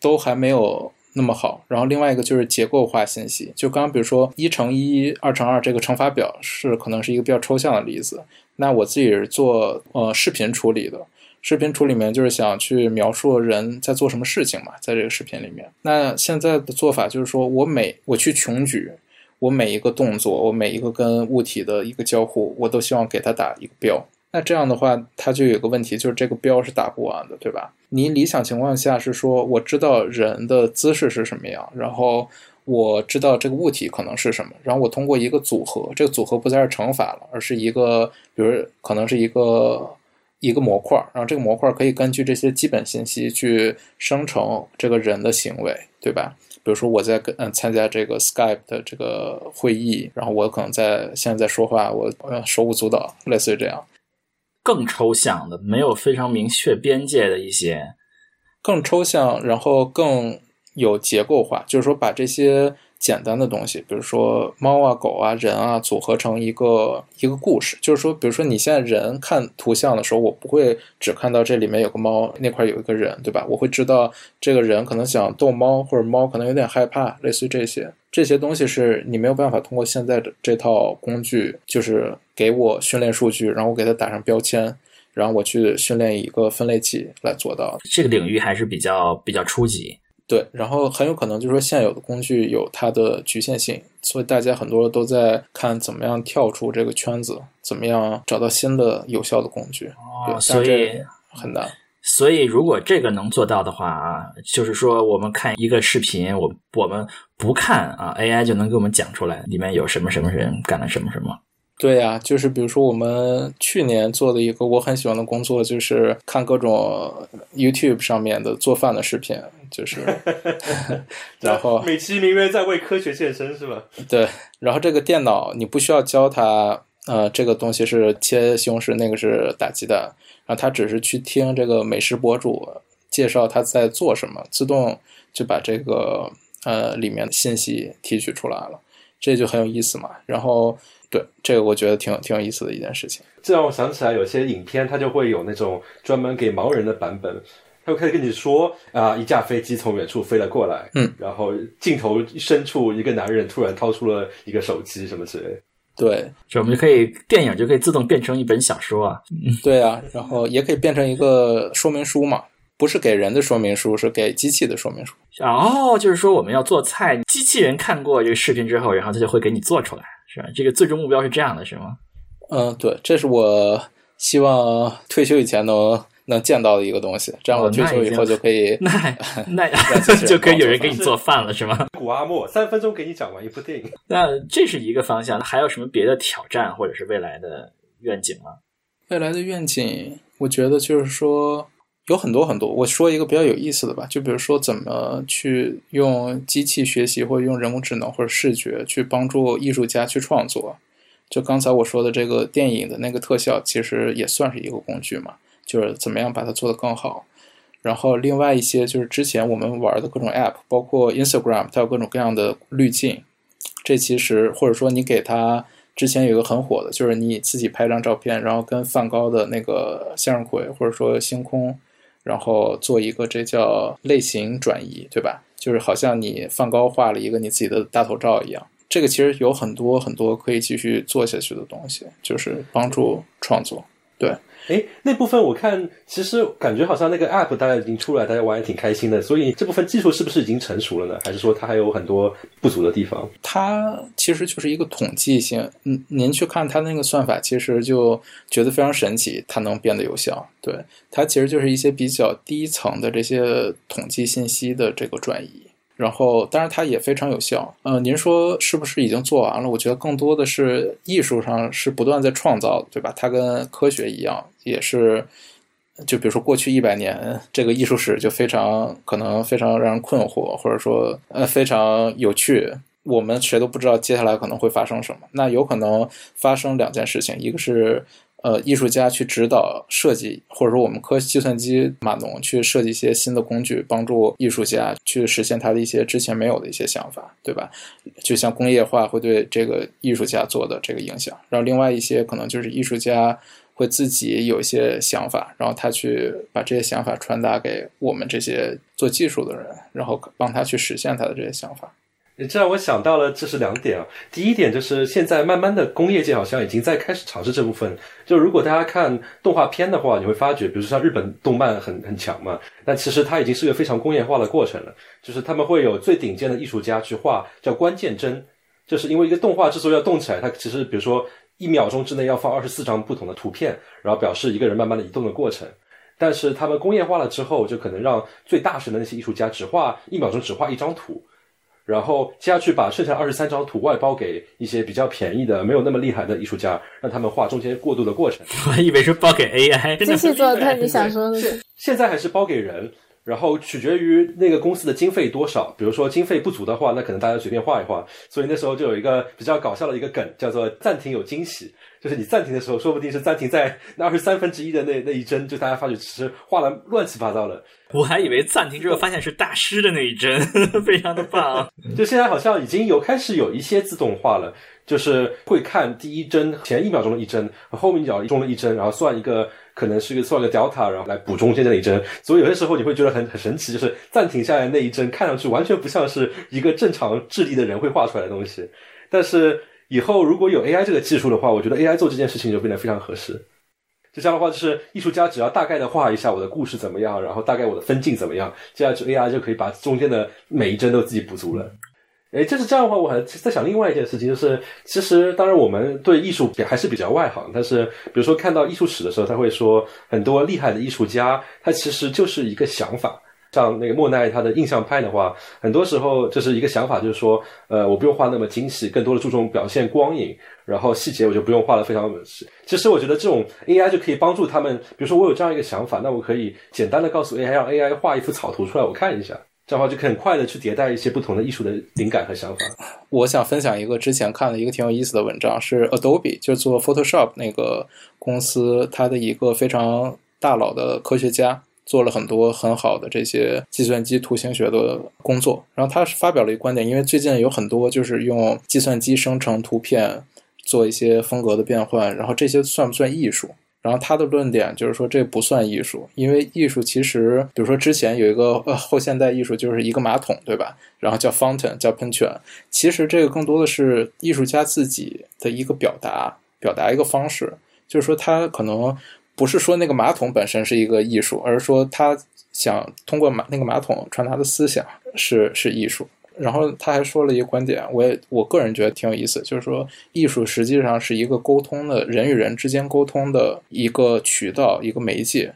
都还没有那么好。然后另外一个就是结构化信息，就刚刚比如说一乘一、二乘二这个乘法表是可能是一个比较抽象的例子。那我自己是做呃视频处理的，视频处理里面就是想去描述人在做什么事情嘛，在这个视频里面。那现在的做法就是说我每我去穷举，我每一个动作，我每一个跟物体的一个交互，我都希望给它打一个标。那这样的话，它就有个问题，就是这个标是打不完的，对吧？你理想情况下是说，我知道人的姿势是什么样，然后我知道这个物体可能是什么，然后我通过一个组合，这个组合不再是乘法了，而是一个，比如可能是一个一个模块，然后这个模块可以根据这些基本信息去生成这个人的行为，对吧？比如说我在跟嗯参加这个 Skype 的这个会议，然后我可能在现在在说话，我呃手舞足蹈，类似于这样。更抽象的，没有非常明确边界的一些，更抽象，然后更有结构化，就是说把这些简单的东西，比如说猫啊、狗啊、人啊，组合成一个一个故事。就是说，比如说你现在人看图像的时候，我不会只看到这里面有个猫，那块有一个人，对吧？我会知道这个人可能想逗猫，或者猫可能有点害怕，类似于这些。这些东西是你没有办法通过现在的这套工具，就是给我训练数据，然后我给它打上标签，然后我去训练一个分类器来做到。这个领域还是比较比较初级。对，然后很有可能就是说现有的工具有它的局限性，所以大家很多都在看怎么样跳出这个圈子，怎么样找到新的有效的工具。哦，所以很难。所以如果这个能做到的话啊，就是说我们看一个视频，我我们不看啊，AI 就能给我们讲出来里面有什么什么人干了什么什么。对呀，就是比如说我们去年做的一个我很喜欢的工作，就是看各种 YouTube 上面的做饭的视频，就是，然后美其名曰在为科学健身是吧？对，然后这个电脑你不需要教它，呃，这个东西是切西红柿，那个是打鸡蛋，然后它只是去听这个美食博主介绍他在做什么，自动就把这个呃里面的信息提取出来了，这就很有意思嘛，然后。对，这个我觉得挺挺有意思的一件事情。这让我想起来，有些影片它就会有那种专门给盲人的版本，他会开始跟你说啊，一架飞机从远处飞了过来，嗯，然后镜头深处一个男人突然掏出了一个手机什么之类。对，就我们就可以电影就可以自动变成一本小说啊。对啊，然后也可以变成一个说明书嘛，不是给人的说明书，是给机器的说明书。哦，就是说我们要做菜，机器人看过这个视频之后，然后它就会给你做出来。是吧？这个最终目标是这样的，是吗？嗯，对，这是我希望退休以前能能见到的一个东西。这样我退休以后就可以，那 那 就可以有人给你做饭了，是吗？古阿莫三分钟给你讲完一部电影。那这是一个方向，那还有什么别的挑战或者是未来的愿景吗？未来的愿景，我觉得就是说。有很多很多，我说一个比较有意思的吧，就比如说怎么去用机器学习，或者用人工智能或者视觉去帮助艺术家去创作。就刚才我说的这个电影的那个特效，其实也算是一个工具嘛，就是怎么样把它做得更好。然后另外一些就是之前我们玩的各种 App，包括 Instagram，它有各种各样的滤镜。这其实或者说你给它之前有一个很火的，就是你自己拍张照片，然后跟梵高的那个向日葵或者说星空。然后做一个这叫类型转移，对吧？就是好像你梵高画了一个你自己的大头照一样。这个其实有很多很多可以继续做下去的东西，就是帮助创作。对。哎，那部分我看，其实感觉好像那个 app 大概已经出来，大家玩也挺开心的。所以这部分技术是不是已经成熟了呢？还是说它还有很多不足的地方？它其实就是一个统计性。嗯，您去看它那个算法，其实就觉得非常神奇，它能变得有效。对，它其实就是一些比较低层的这些统计信息的这个转移。然后，当然它也非常有效。呃，您说是不是已经做完了？我觉得更多的是艺术上是不断在创造，对吧？它跟科学一样，也是，就比如说过去一百年这个艺术史就非常可能非常让人困惑，或者说呃非常有趣。我们谁都不知道接下来可能会发生什么。那有可能发生两件事情，一个是。呃，艺术家去指导设计，或者说我们科计算机码农去设计一些新的工具，帮助艺术家去实现他的一些之前没有的一些想法，对吧？就像工业化会对这个艺术家做的这个影响，然后另外一些可能就是艺术家会自己有一些想法，然后他去把这些想法传达给我们这些做技术的人，然后帮他去实现他的这些想法。这让我想到了，这是两点啊。第一点就是现在慢慢的工业界好像已经在开始尝试这部分。就如果大家看动画片的话，你会发觉，比如说像日本动漫很很强嘛，但其实它已经是个非常工业化的过程了。就是他们会有最顶尖的艺术家去画叫关键帧，就是因为一个动画之所以要动起来，它其实比如说一秒钟之内要放二十四张不同的图片，然后表示一个人慢慢的移动的过程。但是他们工业化了之后，就可能让最大神的那些艺术家只画一秒钟只画一张图。然后接下去把剩下二十三张图外包给一些比较便宜的、没有那么厉害的艺术家，让他们画中间过渡的过程。我还以为是包给 AI，机器做的。你想说的是，现在还是包给人，然后取决于那个公司的经费多少。比如说经费不足的话，那可能大家随便画一画。所以那时候就有一个比较搞笑的一个梗，叫做“暂停有惊喜”。就是你暂停的时候，说不定是暂停在那二十三分之一的那那一帧，就大家发觉其实画的乱七八糟的。我还以为暂停之后发现是大师的那一帧，非常的棒。就现在好像已经有开始有一些自动化了，就是会看第一帧前一秒钟的一帧和后面一秒钟的一帧，然后算一个可能是一个算一个 delta，然后来补中间的那一帧。所以有些时候你会觉得很很神奇，就是暂停下来那一帧看上去完全不像是一个正常智力的人会画出来的东西，但是。以后如果有 AI 这个技术的话，我觉得 AI 做这件事情就变得非常合适。就这样的话，就是艺术家只要大概的画一下我的故事怎么样，然后大概我的分镜怎么样，接下去 AI 就可以把中间的每一帧都自己补足了。哎，就是这样的话，我还在想另外一件事情，就是其实当然我们对艺术也还是比较外行，但是比如说看到艺术史的时候，他会说很多厉害的艺术家，他其实就是一个想法。像那个莫奈他的印象派的话，很多时候就是一个想法，就是说，呃，我不用画那么精细，更多的注重表现光影，然后细节我就不用画的非常细。其实我觉得这种 AI 就可以帮助他们，比如说我有这样一个想法，那我可以简单的告诉 AI，让 AI 画一幅草图出来，我看一下，这样的话就很快的去迭代一些不同的艺术的灵感和想法。我想分享一个之前看的一个挺有意思的文章，是 Adobe 就做 Photoshop 那个公司，它的一个非常大佬的科学家。做了很多很好的这些计算机图形学的工作，然后他是发表了一个观点，因为最近有很多就是用计算机生成图片做一些风格的变换，然后这些算不算艺术？然后他的论点就是说这不算艺术，因为艺术其实，比如说之前有一个呃后现代艺术就是一个马桶，对吧？然后叫 fountain，叫喷泉，其实这个更多的是艺术家自己的一个表达，表达一个方式，就是说他可能。不是说那个马桶本身是一个艺术，而是说他想通过马那个马桶传达的思想是是艺术。然后他还说了一个观点，我也我个人觉得挺有意思，就是说艺术实际上是一个沟通的人与人之间沟通的一个渠道，一个媒介。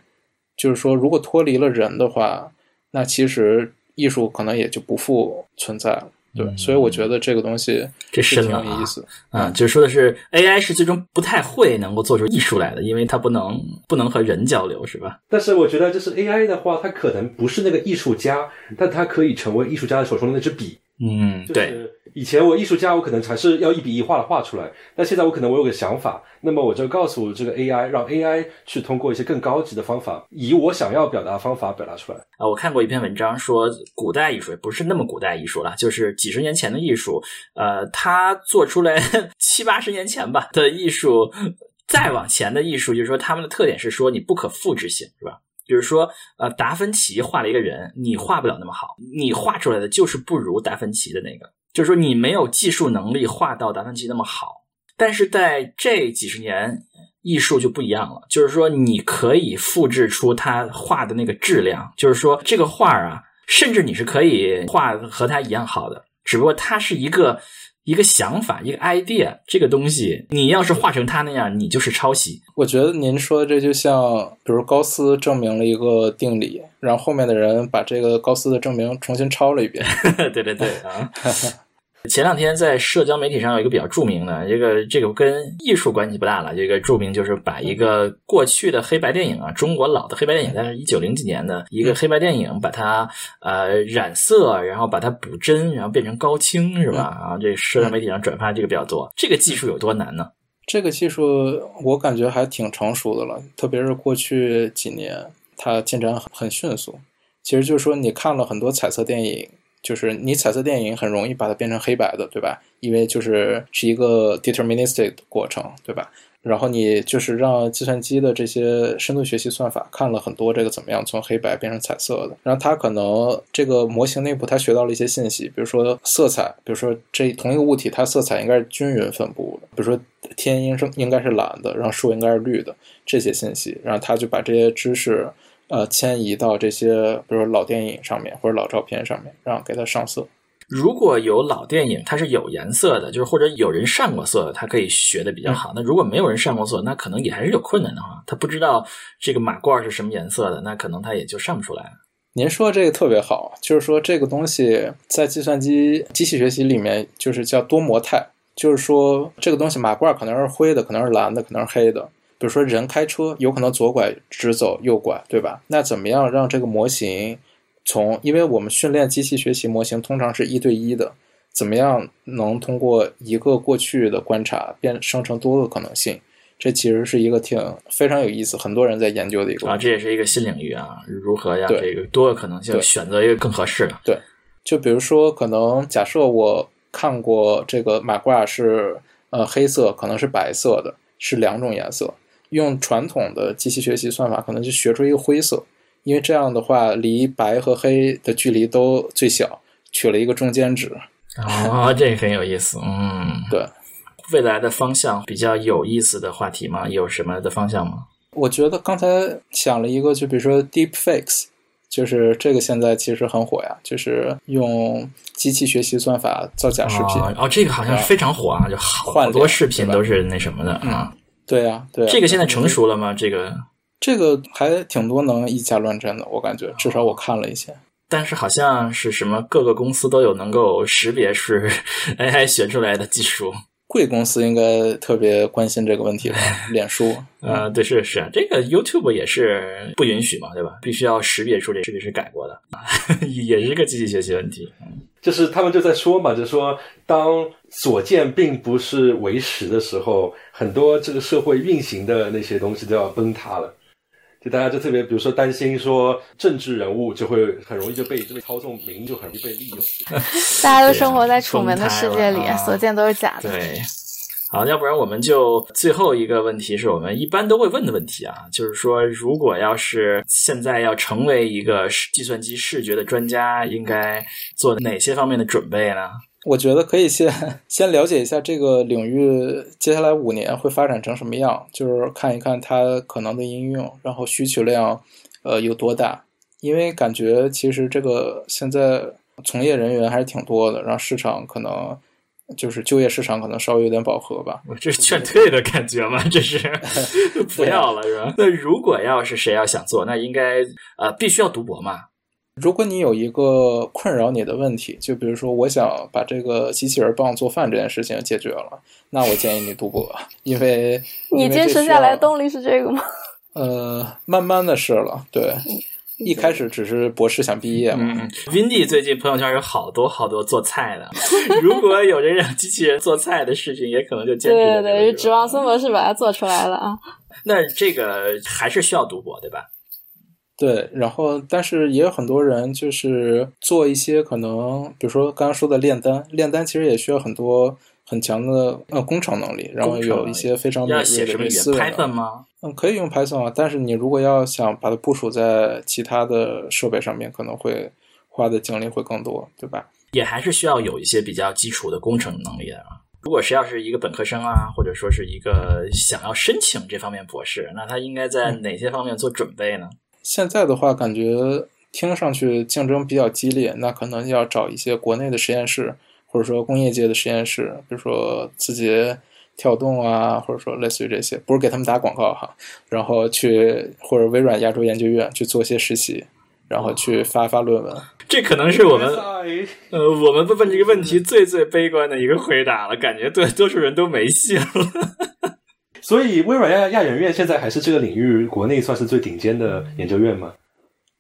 就是说，如果脱离了人的话，那其实艺术可能也就不复存在了。对，所以我觉得这个东西这是挺有意思啊。就是说的是 AI 是最终不太会能够做出艺术来的，因为它不能不能和人交流，是吧？但是我觉得，就是 AI 的话，它可能不是那个艺术家，但它可以成为艺术家的手中的那支笔。嗯，对。以前我艺术家，我可能还是要一笔一画的画出来。但现在我可能我有个想法，那么我就告诉这个 AI，让 AI 去通过一些更高级的方法，以我想要表达的方法表达出来。啊，我看过一篇文章说，古代艺术也不是那么古代艺术了，就是几十年前的艺术。呃，他做出来 七八十年前吧的艺术，再往前的艺术，就是说他们的特点是说你不可复制性，是吧？就是说，呃，达芬奇画了一个人，你画不了那么好，你画出来的就是不如达芬奇的那个。就是说，你没有技术能力画到达芬奇那么好，但是在这几十年，艺术就不一样了。就是说，你可以复制出他画的那个质量。就是说，这个画啊，甚至你是可以画和他一样好的，只不过它是一个。一个想法，一个 idea，这个东西，你要是画成他那样，你就是抄袭。我觉得您说的这就像，比如高斯证明了一个定理，然后后面的人把这个高斯的证明重新抄了一遍。对对对啊。前两天在社交媒体上有一个比较著名的，这个这个跟艺术关系不大了。这个著名就是把一个过去的黑白电影啊，中国老的黑白电影，但是一九零几年的一个黑白电影，把它呃染色，然后把它补帧，然后变成高清，是吧？啊，这社交媒体上转发这个比较多。这个技术有多难呢？这个技术我感觉还挺成熟的了，特别是过去几年，它进展很很迅速。其实就是说，你看了很多彩色电影。就是你彩色电影很容易把它变成黑白的，对吧？因为就是是一个 deterministic 的过程，对吧？然后你就是让计算机的这些深度学习算法看了很多这个怎么样从黑白变成彩色的，然后它可能这个模型内部它学到了一些信息，比如说色彩，比如说这同一个物体它色彩应该是均匀分布的，比如说天应是应该是蓝的，然后树应该是绿的这些信息，然后它就把这些知识。呃，迁移到这些，比如说老电影上面或者老照片上面，然后给它上色。如果有老电影，它是有颜色的，就是或者有人上过色，它可以学的比较好。那如果没有人上过色，那可能也还是有困难的哈。他不知道这个马褂是什么颜色的，那可能他也就上不出来。您说这个特别好，就是说这个东西在计算机机器学习里面就是叫多模态，就是说这个东西马褂可能是灰的，可能是蓝的，可能是黑的。比如说人开车有可能左拐直走右拐，对吧？那怎么样让这个模型从，因为我们训练机器学习模型通常是一对一的，怎么样能通过一个过去的观察变生成多个可能性？这其实是一个挺非常有意思，很多人在研究的一个啊，这也是一个新领域啊，如何让对这个多个可能性对选择一个更合适的？对就比如说，可能假设我看过这个马褂是呃黑色，可能是白色的，是两种颜色。用传统的机器学习算法，可能就学出一个灰色，因为这样的话，离白和黑的距离都最小，取了一个中间值。哦，这个很有意思，嗯，对，未来的方向比较有意思的话题吗？有什么的方向吗？我觉得刚才想了一个，就比如说 deep fakes，就是这个现在其实很火呀，就是用机器学习算法造假视频。哦，哦这个好像非常火啊，就好换脸多视频都是那什么的啊。对呀、对呀、这个现在成熟了吗？这个，这个还挺多能以假乱真的，我感觉，至少我看了一些。但是好像是什么各个公司都有能够识别是 AI 学出来的技术。贵公司应该特别关心这个问题吧？脸书，呃，对，是是，这个 YouTube 也是不允许嘛，对吧？必须要识别出这这个是改过的，也是个机器学习问题。就是他们就在说嘛，就是说，当所见并不是为实的时候，很多这个社会运行的那些东西都要崩塌了。就大家就特别，比如说担心说政治人物就会很容易就被这个操纵，名就很容易被利用。大家都生活在楚门的世界里所见都是假的。对，好，要不然我们就最后一个问题是我们一般都会问的问题啊，就是说，如果要是现在要成为一个计算机视觉的专家，应该做哪些方面的准备呢？我觉得可以先先了解一下这个领域接下来五年会发展成什么样，就是看一看它可能的应用，然后需求量呃有多大。因为感觉其实这个现在从业人员还是挺多的，然后市场可能就是就业市场可能稍微有点饱和吧。我 这是劝退的感觉吗？这是 不要了是吧？那如果要是谁要想做，那应该呃必须要读博嘛？如果你有一个困扰你的问题，就比如说我想把这个机器人帮我做饭这件事情解决了，那我建议你读博，因为你坚持下来的动力是这个吗？呃，慢慢的是了，对，一开始只是博士想毕业嘛，嗯 v i n d y 最近朋友圈有好多好多做菜的，如果有人让机器人做菜的视频，也可能就坚持对对对，指望孙博士把它做出来了啊。那这个还是需要读博，对吧？对，然后但是也有很多人就是做一些可能，比如说刚刚说的炼丹，炼丹其实也需要很多很强的呃工程能力，然后有一些非常敏要锐写什么语言的思维能力？Python 吗？嗯，可以用 Python 啊，但是你如果要想把它部署在其他的设备上面，可能会花的精力会更多，对吧？也还是需要有一些比较基础的工程能力的啊。如果谁要是一个本科生啊，或者说是一个想要申请这方面博士，那他应该在哪些方面做准备呢？现在的话，感觉听上去竞争比较激烈，那可能要找一些国内的实验室，或者说工业界的实验室，比如说字节跳动啊，或者说类似于这些，不是给他们打广告哈，然后去或者微软亚洲研究院去做些实习，然后去发发论文。这可能是我们哎呃我们问这个问题最最悲观的一个回答了，感觉对多数人都没戏了。所以微软亚亚研院现在还是这个领域国内算是最顶尖的研究院吗？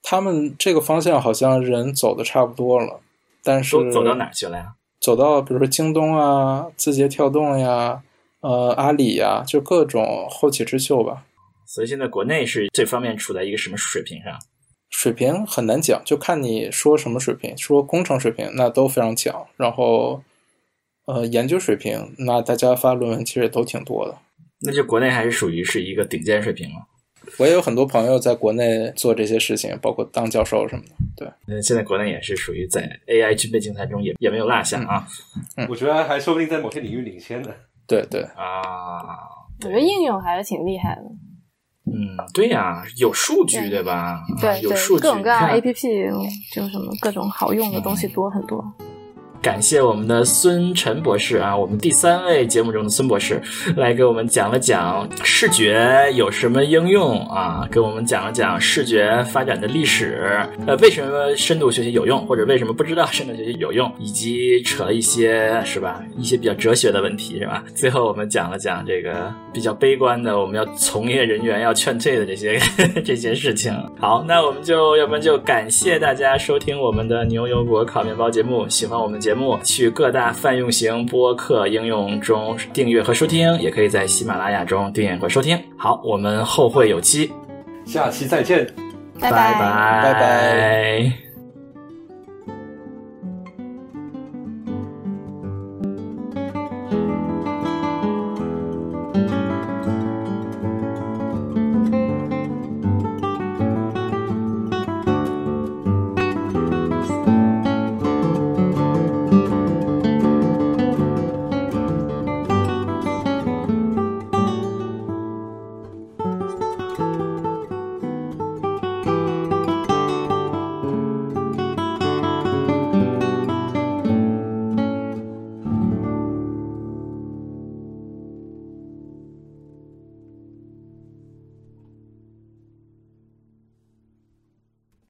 他们这个方向好像人走的差不多了，但是都走到哪儿去了呀？走到比如说京东啊、字节跳动呀、呃阿里呀，就各种后起之秀吧。所以现在国内是这方面处在一个什么水平上？水平很难讲，就看你说什么水平。说工程水平那都非常强，然后呃研究水平，那大家发论文其实也都挺多的。那就国内还是属于是一个顶尖水平了。我也有很多朋友在国内做这些事情，包括当教授什么的。对，那现在国内也是属于在 AI 军备竞赛中也也没有落下啊、我觉得还说不定在某些领域领先呢。对对，啊！我觉得应用还是挺厉害的。嗯，对呀、有数据对对吧？啊对对，有数据，各种各样 APP，就什么各种好用的东西多很多。感谢我们的孙晨博士啊，我们第三位节目中的孙博士来给我们讲了讲视觉有什么应用啊，给我们讲了讲视觉发展的历史，呃，为什么深度学习有用，或者为什么不知道深度学习有用，以及扯了一些是吧，一些比较哲学的问题是吧？最后我们讲了讲这个比较悲观的，我们要从业人员要劝退的这些 这些事情。好，那我们就要不然就感谢大家收听我们的牛油果烤面包节目，喜欢我们节目，去各大泛用型播客应用中订阅和收听，也可以在喜马拉雅中订阅和收听。好，我们后会有期，下期再见。拜拜拜拜拜